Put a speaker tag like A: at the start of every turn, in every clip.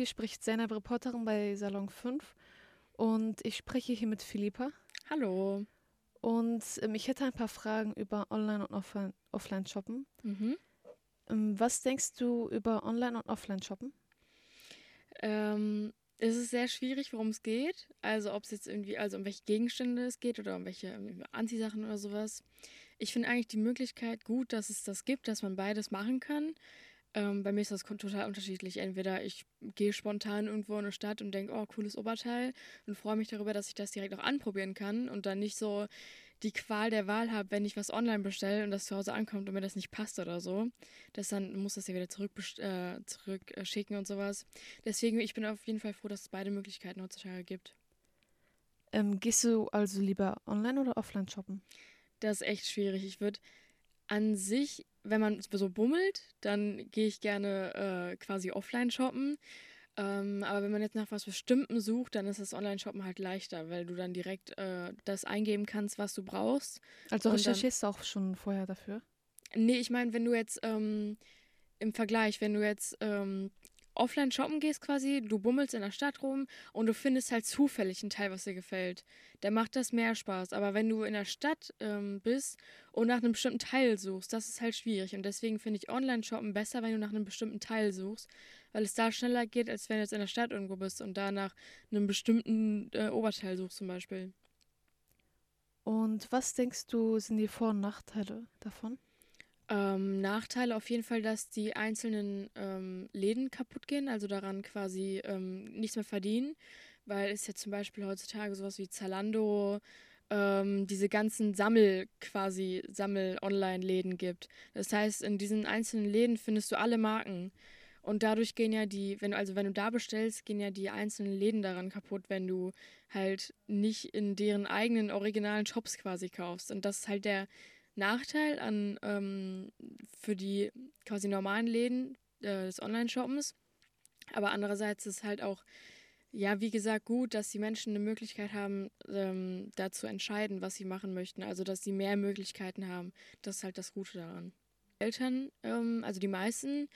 A: hier spricht Zainab, Reporterin bei Salon 5 und ich spreche hier mit Philippa.
B: Hallo.
A: Und ähm, ich hätte ein paar Fragen über Online- und Offline- Offline-Shoppen.
B: Mhm.
A: Ähm, was denkst du über Online- und Offline-Shoppen?
B: Ähm, es ist sehr schwierig, worum es geht. Also ob es jetzt irgendwie, also um welche Gegenstände es geht oder um welche irgendwie Anziehsachen oder sowas. Ich finde eigentlich die Möglichkeit gut, dass es das gibt, dass man beides machen kann. Ähm, bei mir ist das total unterschiedlich. Entweder ich gehe spontan irgendwo in eine Stadt und denke, oh, cooles Oberteil und freue mich darüber, dass ich das direkt auch anprobieren kann und dann nicht so die Qual der Wahl habe, wenn ich was online bestelle und das zu Hause ankommt und mir das nicht passt oder so. Das dann muss das ja wieder zurück äh, zurückschicken und sowas. Deswegen, ich bin auf jeden Fall froh, dass es beide Möglichkeiten heutzutage gibt.
A: Ähm, gehst du also lieber online oder offline shoppen?
B: Das ist echt schwierig. Ich würde an sich, wenn man so bummelt, dann gehe ich gerne äh, quasi offline shoppen. Ähm, aber wenn man jetzt nach was Bestimmtem sucht, dann ist das Online-Shoppen halt leichter, weil du dann direkt äh, das eingeben kannst, was du brauchst.
A: Also recherchierst du auch schon vorher dafür?
B: Nee, ich meine, wenn du jetzt ähm, im Vergleich, wenn du jetzt ähm, offline shoppen gehst quasi, du bummelst in der Stadt rum und du findest halt zufällig einen Teil, was dir gefällt, dann macht das mehr Spaß. Aber wenn du in der Stadt ähm, bist und nach einem bestimmten Teil suchst, das ist halt schwierig. Und deswegen finde ich Online-Shoppen besser, wenn du nach einem bestimmten Teil suchst, weil es da schneller geht, als wenn du jetzt in der Stadt irgendwo bist und da nach einem bestimmten äh, Oberteil suchst zum Beispiel.
A: Und was denkst du, sind die Vor- und Nachteile davon?
B: Ähm, Nachteile auf jeden Fall, dass die einzelnen ähm, Läden kaputt gehen, also daran quasi ähm, nichts mehr verdienen, weil es ja zum Beispiel heutzutage sowas wie Zalando, ähm, diese ganzen Sammel quasi Sammel-Online-Läden gibt. Das heißt, in diesen einzelnen Läden findest du alle Marken. Und dadurch gehen ja die, wenn du, also wenn du da bestellst, gehen ja die einzelnen Läden daran kaputt, wenn du halt nicht in deren eigenen originalen Shops quasi kaufst. Und das ist halt der Nachteil an ähm, für die quasi normalen Läden äh, des Online-Shoppens. Aber andererseits ist halt auch, ja, wie gesagt, gut, dass die Menschen eine Möglichkeit haben, ähm, da zu entscheiden, was sie machen möchten. Also, dass sie mehr Möglichkeiten haben. Das ist halt das Gute daran. Eltern, ähm, also die meisten,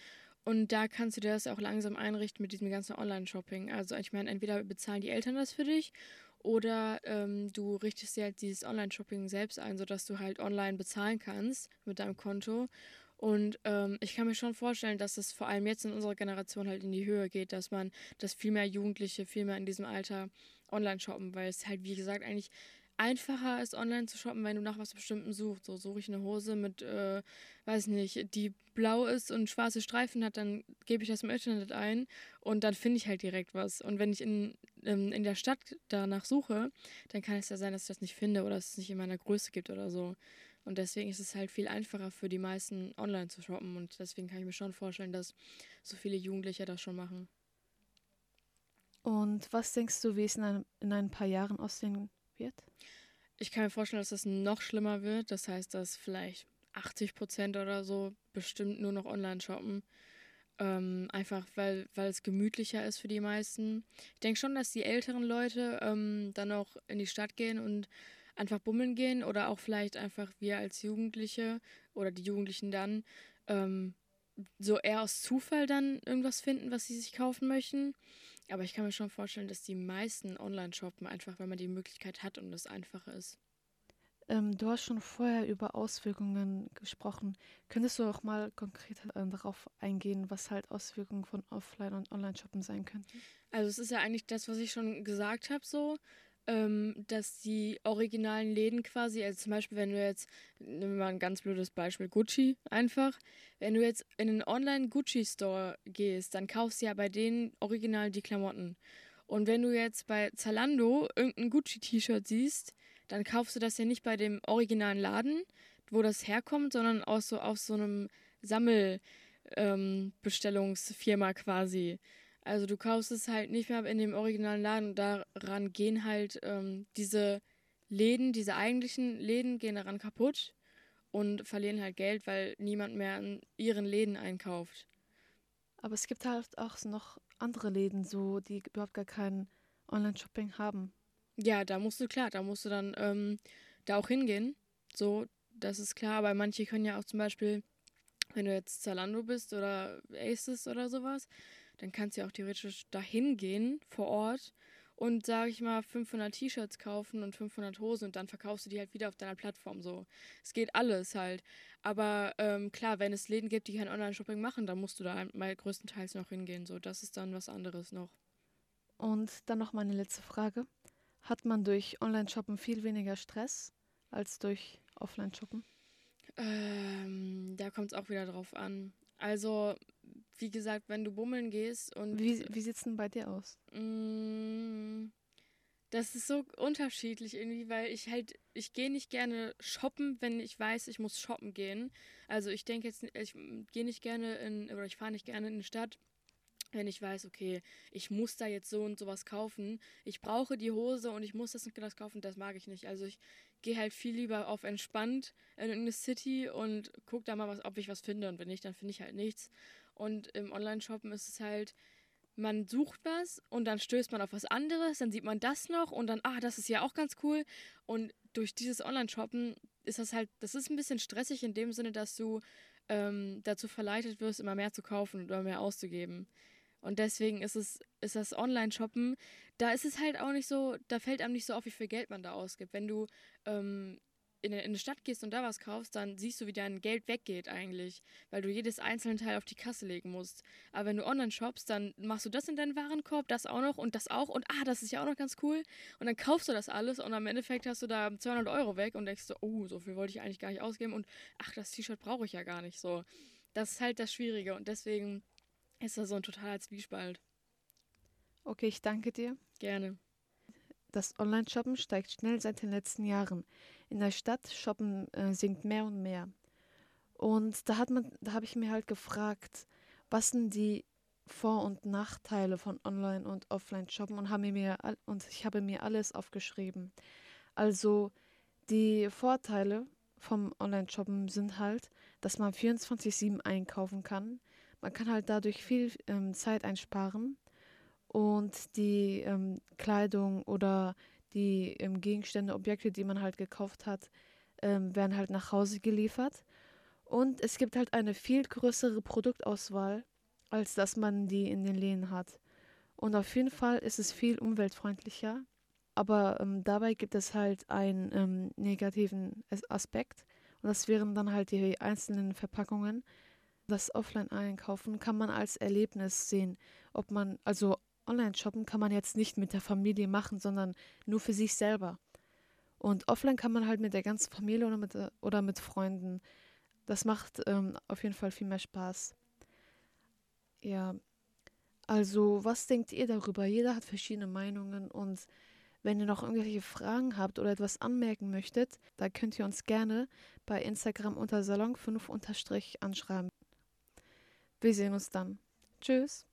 B: und da kannst du dir das auch langsam einrichten mit diesem ganzen Online-Shopping. Also, ich meine, entweder bezahlen die Eltern das für dich oder ähm, du richtest dir halt dieses Online-Shopping selbst ein, sodass du halt online bezahlen kannst mit deinem Konto. Und ähm, ich kann mir schon vorstellen, dass es vor allem jetzt in unserer Generation halt in die Höhe geht, dass man, dass viel mehr Jugendliche viel mehr in diesem Alter online shoppen, weil es halt, wie gesagt, eigentlich einfacher ist, online zu shoppen, wenn du nach was Bestimmtem suchst. So suche ich eine Hose mit, äh, weiß nicht, die blau ist und schwarze Streifen hat, dann gebe ich das im Internet ein und dann finde ich halt direkt was. Und wenn ich in, ähm, in der Stadt danach suche, dann kann es ja sein, dass ich das nicht finde oder dass es nicht in meiner Größe gibt oder so. Und deswegen ist es halt viel einfacher für die meisten online zu shoppen und deswegen kann ich mir schon vorstellen, dass so viele Jugendliche das schon machen.
A: Und was denkst du, wie es in, einem, in ein paar Jahren aussehen wird?
B: Ich kann mir vorstellen, dass das noch schlimmer wird. Das heißt, dass vielleicht 80 Prozent oder so bestimmt nur noch online shoppen. Ähm, einfach weil, weil es gemütlicher ist für die meisten. Ich denke schon, dass die älteren Leute ähm, dann auch in die Stadt gehen und einfach bummeln gehen oder auch vielleicht einfach wir als Jugendliche oder die Jugendlichen dann ähm, so eher aus Zufall dann irgendwas finden, was sie sich kaufen möchten. Aber ich kann mir schon vorstellen, dass die meisten online shoppen, einfach weil man die Möglichkeit hat und es einfacher ist.
A: Ähm, du hast schon vorher über Auswirkungen gesprochen. Könntest du auch mal konkret äh, darauf eingehen, was halt Auswirkungen von Offline- und Online-Shoppen sein könnten?
B: Also es ist ja eigentlich das, was ich schon gesagt habe, so, ähm, dass die originalen Läden quasi, also zum Beispiel, wenn du jetzt, nehmen wir mal ein ganz blödes Beispiel, Gucci einfach, wenn du jetzt in einen Online-Gucci-Store gehst, dann kaufst du ja bei denen original die Klamotten. Und wenn du jetzt bei Zalando irgendein Gucci-T-Shirt siehst, dann kaufst du das ja nicht bei dem originalen Laden, wo das herkommt, sondern aus so auf so einem Sammelbestellungsfirma quasi. Also du kaufst es halt nicht mehr in dem originalen Laden und daran gehen halt ähm, diese Läden, diese eigentlichen Läden gehen daran kaputt und verlieren halt Geld, weil niemand mehr in ihren Läden einkauft.
A: Aber es gibt halt auch noch andere Läden, so die überhaupt gar kein Online-Shopping haben.
B: Ja, da musst du klar, da musst du dann ähm, da auch hingehen. So, das ist klar, aber manche können ja auch zum Beispiel, wenn du jetzt Zalando bist oder Aces oder sowas, dann kannst du ja auch theoretisch dahin gehen vor Ort und sage ich mal 500 T-Shirts kaufen und 500 Hosen und dann verkaufst du die halt wieder auf deiner Plattform so. Es geht alles halt. Aber ähm, klar, wenn es Läden gibt, die kein Online-Shopping machen, dann musst du da mal größtenteils noch hingehen. So, das ist dann was anderes noch.
A: Und dann noch meine letzte Frage. Hat man durch Online-Shoppen viel weniger Stress als durch Offline-Shoppen?
B: Ähm, da kommt es auch wieder drauf an. Also, wie gesagt, wenn du bummeln gehst und.
A: Wie, wie sieht es denn bei dir aus? Mh,
B: mm, das ist so unterschiedlich irgendwie, weil ich halt, ich gehe nicht gerne shoppen, wenn ich weiß, ich muss shoppen gehen. Also ich denke jetzt, ich gehe nicht gerne in, oder ich fahre nicht gerne in eine Stadt, wenn ich weiß, okay, ich muss da jetzt so und sowas kaufen, ich brauche die Hose und ich muss das und das kaufen, das mag ich nicht. Also ich gehe halt viel lieber auf entspannt in eine City und gucke da mal, was, ob ich was finde und wenn nicht, dann finde ich halt nichts. Und im Online-Shoppen ist es halt, man sucht was und dann stößt man auf was anderes, dann sieht man das noch und dann, ah, das ist ja auch ganz cool. Und durch dieses Online-Shoppen ist das halt, das ist ein bisschen stressig in dem Sinne, dass du ähm, dazu verleitet wirst, immer mehr zu kaufen oder mehr auszugeben. Und deswegen ist es, ist das Online-Shoppen, da ist es halt auch nicht so, da fällt einem nicht so auf, wie viel Geld man da ausgibt. Wenn du ähm, in, in eine Stadt gehst und da was kaufst, dann siehst du, wie dein Geld weggeht eigentlich, weil du jedes einzelne Teil auf die Kasse legen musst. Aber wenn du online shoppst, dann machst du das in deinen Warenkorb, das auch noch und das auch und ah, das ist ja auch noch ganz cool. Und dann kaufst du das alles und am Endeffekt hast du da 200 Euro weg und denkst so, oh, so viel wollte ich eigentlich gar nicht ausgeben und ach, das T-Shirt brauche ich ja gar nicht so. Das ist halt das Schwierige und deswegen ist das so ein totaler Zwiespalt.
A: Okay, ich danke dir.
B: Gerne.
A: Das Online-Shoppen steigt schnell seit den letzten Jahren. In der Stadt shoppen äh, sinkt mehr und mehr. Und da hat man, da habe ich mir halt gefragt, was sind die Vor- und Nachteile von Online- und Offline-Shoppen und, habe mir, und ich habe mir alles aufgeschrieben. Also die Vorteile vom Online-Shoppen sind halt, dass man 24-7 einkaufen kann. Man kann halt dadurch viel ähm, Zeit einsparen und die ähm, Kleidung oder die ähm, Gegenstände, Objekte, die man halt gekauft hat, ähm, werden halt nach Hause geliefert. Und es gibt halt eine viel größere Produktauswahl, als dass man die in den Läden hat. Und auf jeden Fall ist es viel umweltfreundlicher. Aber ähm, dabei gibt es halt einen ähm, negativen Aspekt. Und das wären dann halt die einzelnen Verpackungen. Das Offline-Einkaufen kann man als Erlebnis sehen. Ob man, also Online-Shoppen kann man jetzt nicht mit der Familie machen, sondern nur für sich selber. Und offline kann man halt mit der ganzen Familie oder mit, oder mit Freunden. Das macht ähm, auf jeden Fall viel mehr Spaß. Ja, also was denkt ihr darüber? Jeder hat verschiedene Meinungen und wenn ihr noch irgendwelche Fragen habt oder etwas anmerken möchtet, da könnt ihr uns gerne bei Instagram unter Salon5 anschreiben. Wir sehen uns dann. Tschüss.